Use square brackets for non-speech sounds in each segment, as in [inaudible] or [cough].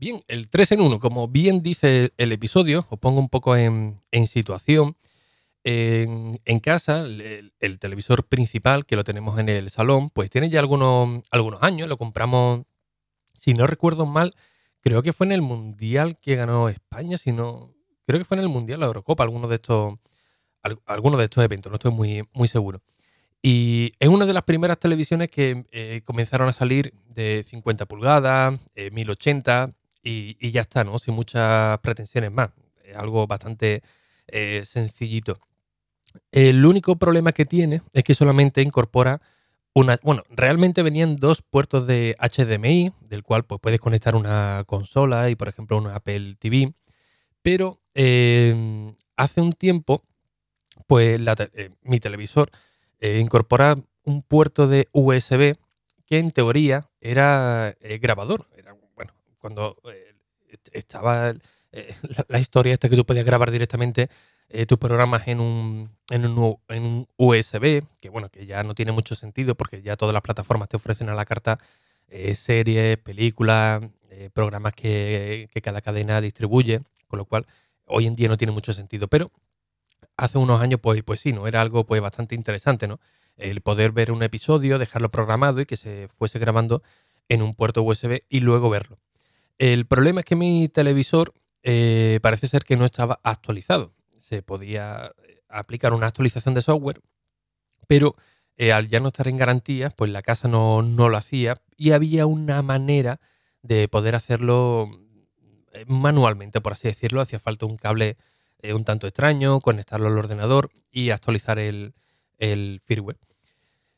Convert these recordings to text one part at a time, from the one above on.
Bien, el 3 en 1, como bien dice el episodio, os pongo un poco en, situación. En, casa, el, televisor principal que lo tenemos en el salón, pues tiene ya algunos, algunos años, lo compramos, si no recuerdo mal, creo que fue en el Mundial que ganó España, si no, creo que fue en el Mundial, la Eurocopa, alguno de estos, de estos eventos, no estoy muy, muy seguro. Y es una de las primeras televisiones que eh, comenzaron a salir de 50 pulgadas, 1080 eh, y, ya está, ¿no? Sin muchas pretensiones más. Es algo bastante eh, sencillito. El único problema que tiene es que solamente incorpora una. Bueno, realmente venían dos puertos de HDMI, del cual pues, puedes conectar una consola y, por ejemplo, una Apple TV. Pero hace un tiempo, pues mi televisor eh, incorpora un puerto de USB que en teoría era eh, grabador. Bueno, cuando eh, estaba [laughs] la, historia esta que tú podías grabar directamente tus programas en un, en un, en, un, USB, que bueno, que ya no tiene mucho sentido porque ya todas las plataformas te ofrecen a la carta series, películas, programas que, que cada cadena distribuye, con lo cual hoy en día no tiene mucho sentido. Pero hace unos años, pues, pues sí, ¿no? Era algo pues bastante interesante, ¿no? El poder ver un episodio, dejarlo programado y que se fuese grabando en un puerto USB y luego verlo. El problema es que mi televisor eh, parece ser que no estaba actualizado. Se podía eh, aplicar una actualización de software, pero eh, al ya no estar en garantía, pues la casa no, no lo hacía y había una manera de poder hacerlo manualmente, por así decirlo. Hacía falta un cable un tanto extraño, conectarlo al ordenador y actualizar el, firmware.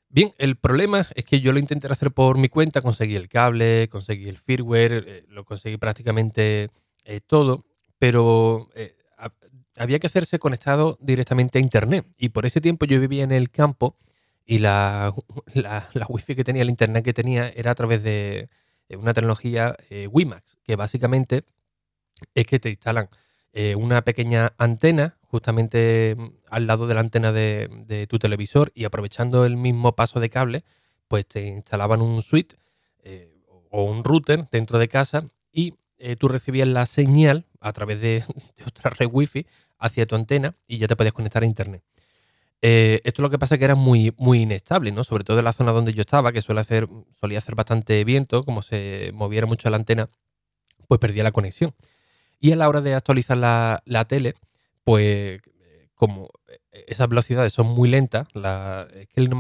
Bien, el problema es que yo lo intenté hacer por mi cuenta, conseguí el cable, conseguí el firmware, eh, lo conseguí prácticamente eh, todo, pero eh, había que hacerse conectado directamente a internet. Y por ese tiempo yo vivía en el campo y la, [laughs] la, la wifi que tenía, el internet que tenía, era a través de una tecnología WiMAX, que básicamente es que te instalan eh, una pequeña antena justamente mm, al lado de la antena de, tu televisor y aprovechando el mismo paso de cable, pues te instalaban un switch eh, o un router dentro de casa y eh, tú recibías la señal a través de, [laughs] otra red wifi hacia tu antena y ya te podías conectar a internet. esto lo que pasa es que era muy, muy inestable, ¿no? Sobre todo en la zona donde yo estaba, que suele hacer, solía hacer bastante viento, como se moviera mucho la antena, pues perdía la conexión. Y a la hora de actualizar la, tele, pues como esas velocidades son muy lentas, la, es que no,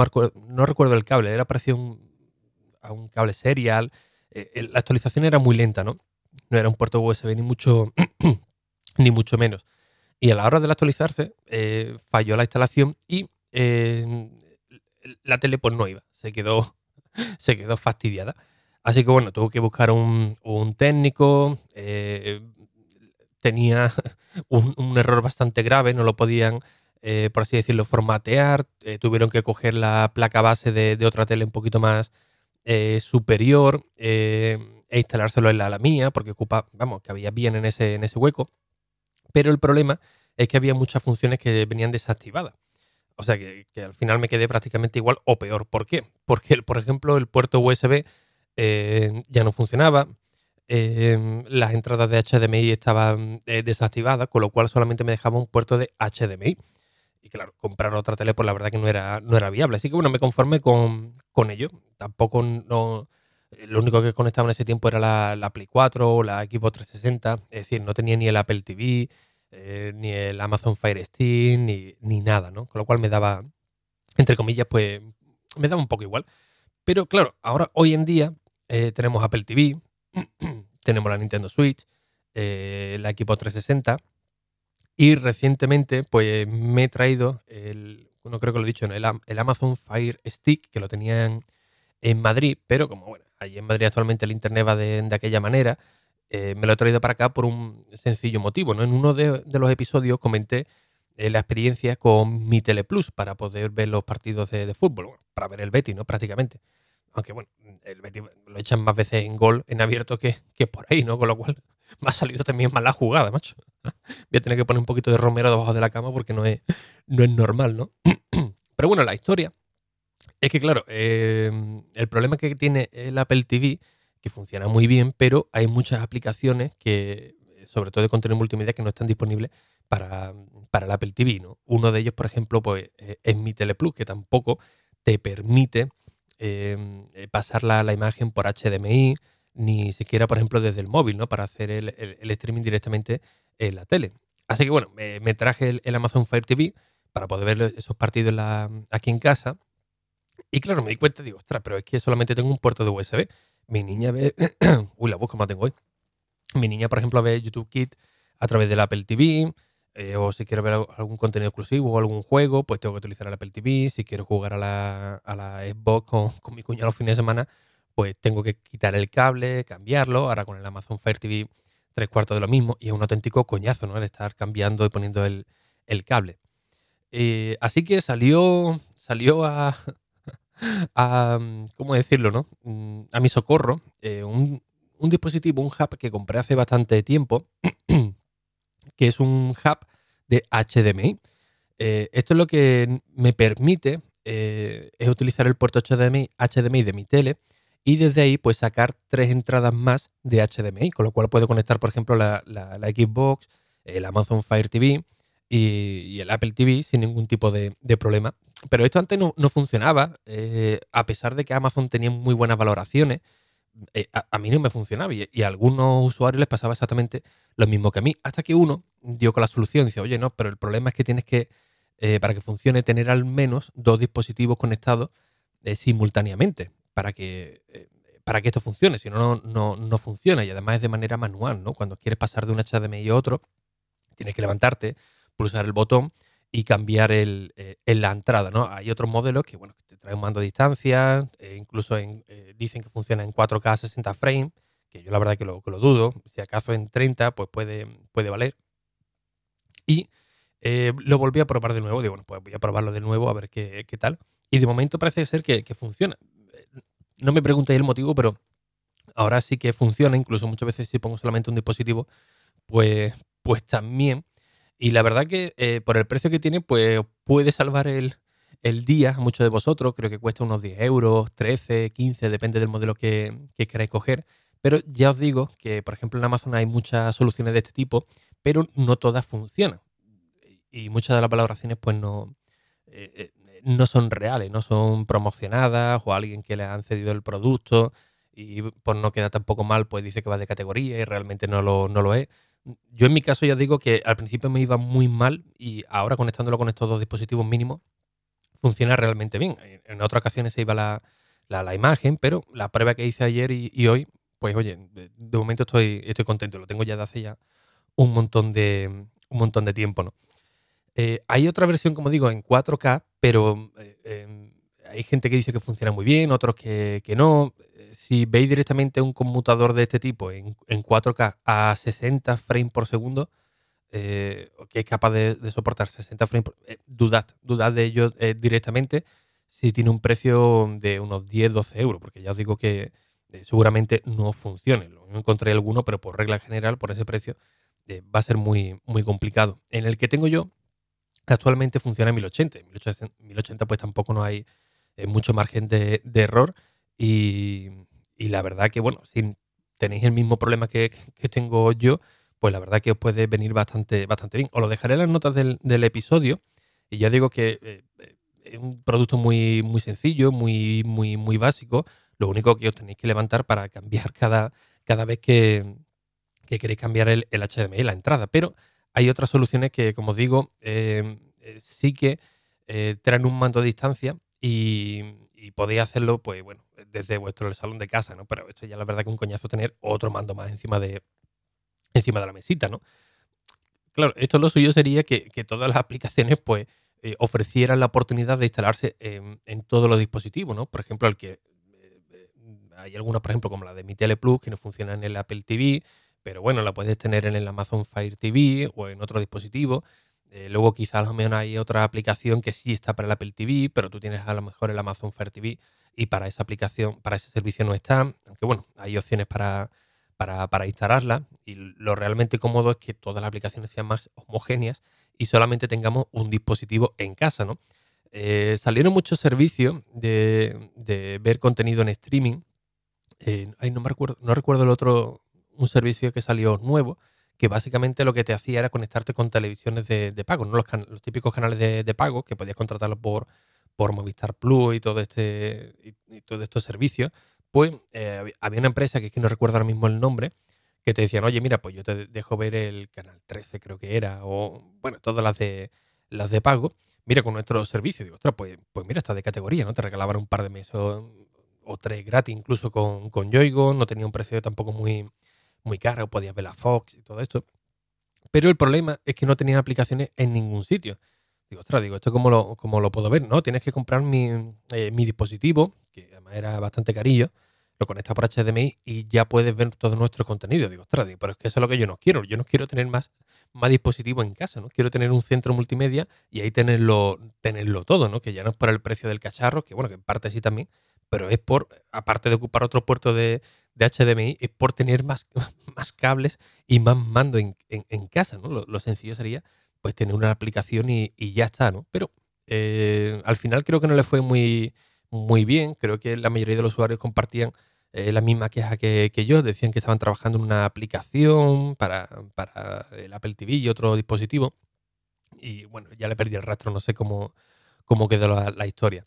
no, recuerdo el cable, era parecido a un cable serial, eh, la actualización era muy lenta, ¿no? No era un puerto USB ni mucho, [clears throat] ni mucho menos. Y a la hora de actualizarse, eh, falló la instalación y eh, la tele pues no iba, se quedó, [laughs] se quedó fastidiada. Así que bueno, tuve que buscar un, un técnico, tenía [laughs] un, error bastante grave, no lo podían, eh, por así decirlo, formatear, eh, tuvieron que coger la placa base de, otra tele un poquito más eh, superior e instalárselo en la, mía, porque ocupa, vamos, que había bien en ese, en ese hueco, pero el problema es que había muchas funciones que venían desactivadas. O sea que, al final me quedé prácticamente igual o peor. ¿Por qué? Porque, por ejemplo, el puerto USB ya no funcionaba, Em, las entradas de HDMI estaban eh, desactivadas, con lo cual solamente me dejaba un puerto de HDMI. Y claro, comprar otra tele, pues la verdad que no era, no era viable. Así que bueno, me conformé con, ello. Tampoco no. Lo único que conectaba en ese tiempo era la, Play 4 o la Xbox 360. Es decir, no tenía ni el Apple TV, eh, ni el Amazon Fire Stick, ni, ni nada, ¿no? Con lo cual me daba, entre comillas, pues me daba un poco igual. Pero claro, ahora hoy en día eh, tenemos Apple TV, tenemos la Nintendo Switch, eh, la Equipo 360 y recientemente pues me he traído, el, no creo que lo he dicho, el, el Amazon Fire Stick que lo tenían en Madrid, pero como bueno, allí en Madrid actualmente el internet va de, aquella manera, eh, me lo he traído para acá por un sencillo motivo. ¿no? En uno de, los episodios comenté la experiencia con mi Teleplus para poder ver los partidos de, fútbol, para ver el Betty, ¿no? Prácticamente. Aunque bueno, lo echan más veces en gol en abierto que, que por ahí, ¿no? Con lo cual [laughs] me ha salido también mal la jugada, macho. Voy a tener que poner un poquito de romero debajo de la cama porque no es, no es normal, ¿no? [clears throat] Pero bueno, la historia es que, claro, em, el problema que tiene el Apple TV, que funciona muy bien, pero hay muchas aplicaciones que, sobre todo de contenido multimedia, que no están disponibles para, para el Apple TV, ¿no? Uno de ellos, por ejemplo, pues, eh, es mi Teleplus, que tampoco te permite eh, pasar la, imagen por HDMI, ni siquiera, por ejemplo, desde el móvil, ¿no? Para hacer el, streaming directamente en la tele. Así que bueno, me, traje el, Amazon Fire TV para poder ver esos partidos aquí en casa. Y claro, me di cuenta, digo, ostras, pero es que solamente tengo un puerto de USB. Mi niña ve. [coughs] Uy, la más tengo hoy. Mi niña, por ejemplo, ve YouTube Kit a través del Apple TV. Eh, o si quiero ver algún contenido exclusivo o algún juego, pues tengo que utilizar el Apple TV. Si quiero jugar a la, a la Xbox con, [laughs] con mi cuñado los fines de semana, pues tengo que quitar el cable, cambiarlo. Ahora con el Amazon Fire TV, tres cuartos de lo mismo. Y es un auténtico coñazo, ¿no? El estar cambiando y poniendo el, cable. Eh, así que salió, salió a, [laughs] a, ¿cómo decirlo, no? Mm, a mi socorro eh, un, dispositivo, un hub que compré hace bastante tiempo, que es un hub de HDMI. Eh, esto es lo que me permite es utilizar el puerto HDMI, HDMI de mi tele y desde ahí pues sacar tres entradas más de HDMI, con lo cual puedo conectar, por ejemplo, la, Xbox, el Amazon Fire TV y, el Apple TV sin ningún tipo de, problema. Pero esto antes no, funcionaba, eh, a pesar de que Amazon tenía muy buenas valoraciones, eh, a, mí no me funcionaba y, a algunos usuarios les pasaba exactamente lo mismo que a mí, hasta que uno dio con la solución y dice, oye, no, pero el problema es que tienes que, eh, para que funcione, tener al menos dos dispositivos conectados simultáneamente para que, eh, para que esto funcione, si no, no, no funciona y además es de manera manual, ¿no? Cuando quieres pasar de un HDMI a otro, tienes que levantarte, pulsar el botón y cambiar el, eh, en la entrada, ¿no? Hay otros modelos que, bueno, te traen un mando a distancia, eh, incluso dicen que funciona en 4K 60 frames, que yo la verdad que lo, que dudo, si acaso en 30 pues puede, puede valer. Y lo volví a probar de nuevo, digo, bueno, pues voy a probarlo de nuevo a ver qué, qué tal. Y de momento parece ser que, que funciona no me preguntéis el motivo, pero ahora sí que funciona. Incluso muchas veces si pongo solamente un dispositivo, pues, pues también. Y la verdad que eh, por el precio que tiene, pues puede salvar el, día a muchos de vosotros. Creo que cuesta unos 10 euros, 13, 15, depende del modelo que, queráis coger. Pero ya os digo que, por ejemplo, en Amazon hay muchas soluciones de este tipo, pero no todas funcionan. Y muchas de las valoraciones, pues no, eh, eh, no son reales, no son promocionadas o alguien que le han cedido el producto y por no quedar tampoco mal, pues dice que va de categoría y realmente no lo, no lo es. Yo en mi caso ya digo que al principio me iba muy mal y ahora conectándolo con estos dos dispositivos mínimos funciona realmente bien. En otras ocasiones se iba la, la, imagen, pero la prueba que hice ayer y, hoy, pues oye, de, momento estoy, estoy contento. Lo tengo ya de hace ya un montón de, un montón de tiempo, ¿no? Eh, hay otra versión, como digo, en 4K, pero eh, em, hay gente que dice que funciona muy bien, otros que, no. Eh, si veis directamente un conmutador de este tipo en, 4K a 60 frames por segundo, que es capaz de, soportar 60 frames por dudad, dudad de ello directamente si tiene un precio de unos 10, 12 euros, porque ya os digo que seguramente no funcione. Lo encontré alguno, pero por regla general, por ese precio, va a ser muy, muy complicado. En el que tengo yo, actualmente funciona en 1080. En 1080, pues tampoco no hay eh, mucho margen de, error y, la verdad que, bueno, si tenéis el mismo problema que, tengo yo, pues la verdad que os puede venir bastante, bastante bien. Os lo dejaré en las notas del, episodio y ya digo que eh, eh, es un producto muy, muy sencillo, muy, muy, muy básico. Lo único que os tenéis que levantar para cambiar cada, cada vez que, queréis cambiar el, HDMI, la entrada. Pero hay otras soluciones que, como digo, em, eh, sí que eh, traen un mando a distancia y, podéis hacerlo, pues bueno, desde vuestro salón de casa, ¿no? Pero esto ya la verdad que un coñazo tener otro mando más encima de, encima de la mesita, ¿no? Claro, esto lo suyo sería que, todas las aplicaciones, pues, eh, ofrecieran la oportunidad de instalarse en, todos los dispositivos, ¿no? Por ejemplo, el que hay algunas, por ejemplo, como la de Mi Tele Plus, que no funciona en el Apple TV, pero bueno, la puedes tener en el Amazon Fire TV o en otro dispositivo. Eh, luego quizás a lo mejor hay otra aplicación que sí está para el Apple TV, pero tú tienes a lo mejor el Amazon Fire TV y para esa aplicación, para ese servicio no está. Aunque bueno, hay opciones para, para, instalarla y lo realmente cómodo es que todas las aplicaciones sean más homogéneas y solamente tengamos un dispositivo en casa, ¿no? Eh, salieron muchos servicios de, ver contenido en streaming. Eh, no, me recuerdo, no recuerdo el otro, un servicio que salió nuevo, que básicamente lo que te hacía era conectarte con televisiones de, pago, ¿no? los, típicos canales de, pago que podías contratarlos por, por Movistar Plus y todo este y, todos estos servicios, pues eh, había una empresa que es no recuerdo ahora mismo el nombre, que te decían, oye, mira, pues yo te dejo ver el canal 13, creo que era, o bueno, todas las de las de pago, mira con nuestro servicio. Digo, ostras, pues, pues mira, está de categoría, ¿no? Te regalaban un par de meses o, tres gratis, incluso con, con Yoigo, no tenía un precio tampoco muy, muy caro, podías ver la Fox y todo esto. Pero el problema es que no tenían aplicaciones en ningún sitio. Digo, ostras, digo, ¿esto cómo lo, cómo lo puedo ver? No, tienes que comprar mi, eh, mi dispositivo, que además era bastante carillo, lo conectas por HDMI y ya puedes ver todo nuestro contenido. Digo, ostras, pero es que eso es lo que yo no quiero. Yo no quiero tener más, más dispositivos en casa, ¿no? Quiero tener un centro multimedia y ahí tenerlo, tenerlo todo, ¿no? Que ya no es por el precio del cacharro, que bueno, que en parte sí también, pero es por, aparte de ocupar otro puerto de, HDMI, es por tener más, [laughs] más cables y más mando en, casa, ¿no? Lo, sencillo sería, pues, tener una aplicación y, ya está, ¿no? Pero eh, al final creo que no le fue muy, muy bien. Creo que la mayoría de los usuarios compartían eh, la misma queja que, yo, decían que estaban trabajando en una aplicación para, el Apple TV y otro dispositivo. Y bueno, ya le perdí el rastro, no sé cómo, cómo quedó la, historia.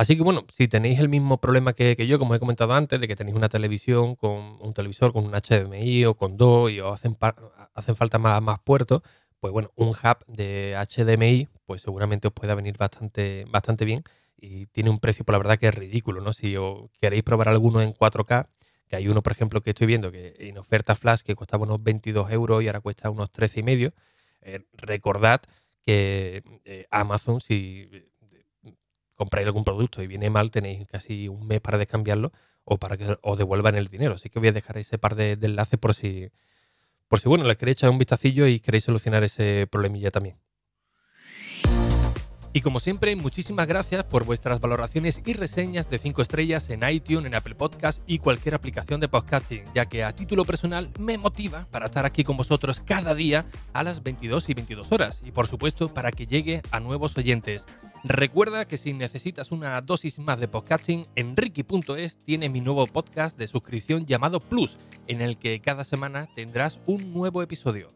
Así que bueno, si tenéis el mismo problema que, yo, como he comentado antes, de que tenéis una televisión con un televisor con un HDMI o con dos y os hacen, hacen falta más, más puertos, pues bueno, un hub de HDMI, pues seguramente os pueda venir bastante, bastante bien y tiene un precio, por la verdad, que es ridículo, ¿no? Si os queréis probar alguno en 4K, que hay uno, por ejemplo, que estoy viendo que en oferta flash que costaba unos 22 euros y ahora cuesta unos 13 y medio, eh, recordad que eh, Amazon, si compráis algún producto y viene mal, tenéis casi un mes para descambiarlo o para que os devuelvan el dinero. Así que voy a dejar ese par de, de enlaces por si, por si, bueno, les queréis echar un vistacillo y queréis solucionar ese problemilla también. Y como siempre, muchísimas gracias por vuestras valoraciones y reseñas de 5 estrellas en iTunes, en Apple Podcast y cualquier aplicación de podcasting, ya que a título personal me motiva para estar aquí con vosotros cada día a las 22 y 22 horas y por supuesto para que llegue a nuevos oyentes. Recuerda que si necesitas una dosis más de podcasting, Enrique.es tiene mi nuevo podcast de suscripción llamado Plus, en el que cada semana tendrás un nuevo episodio.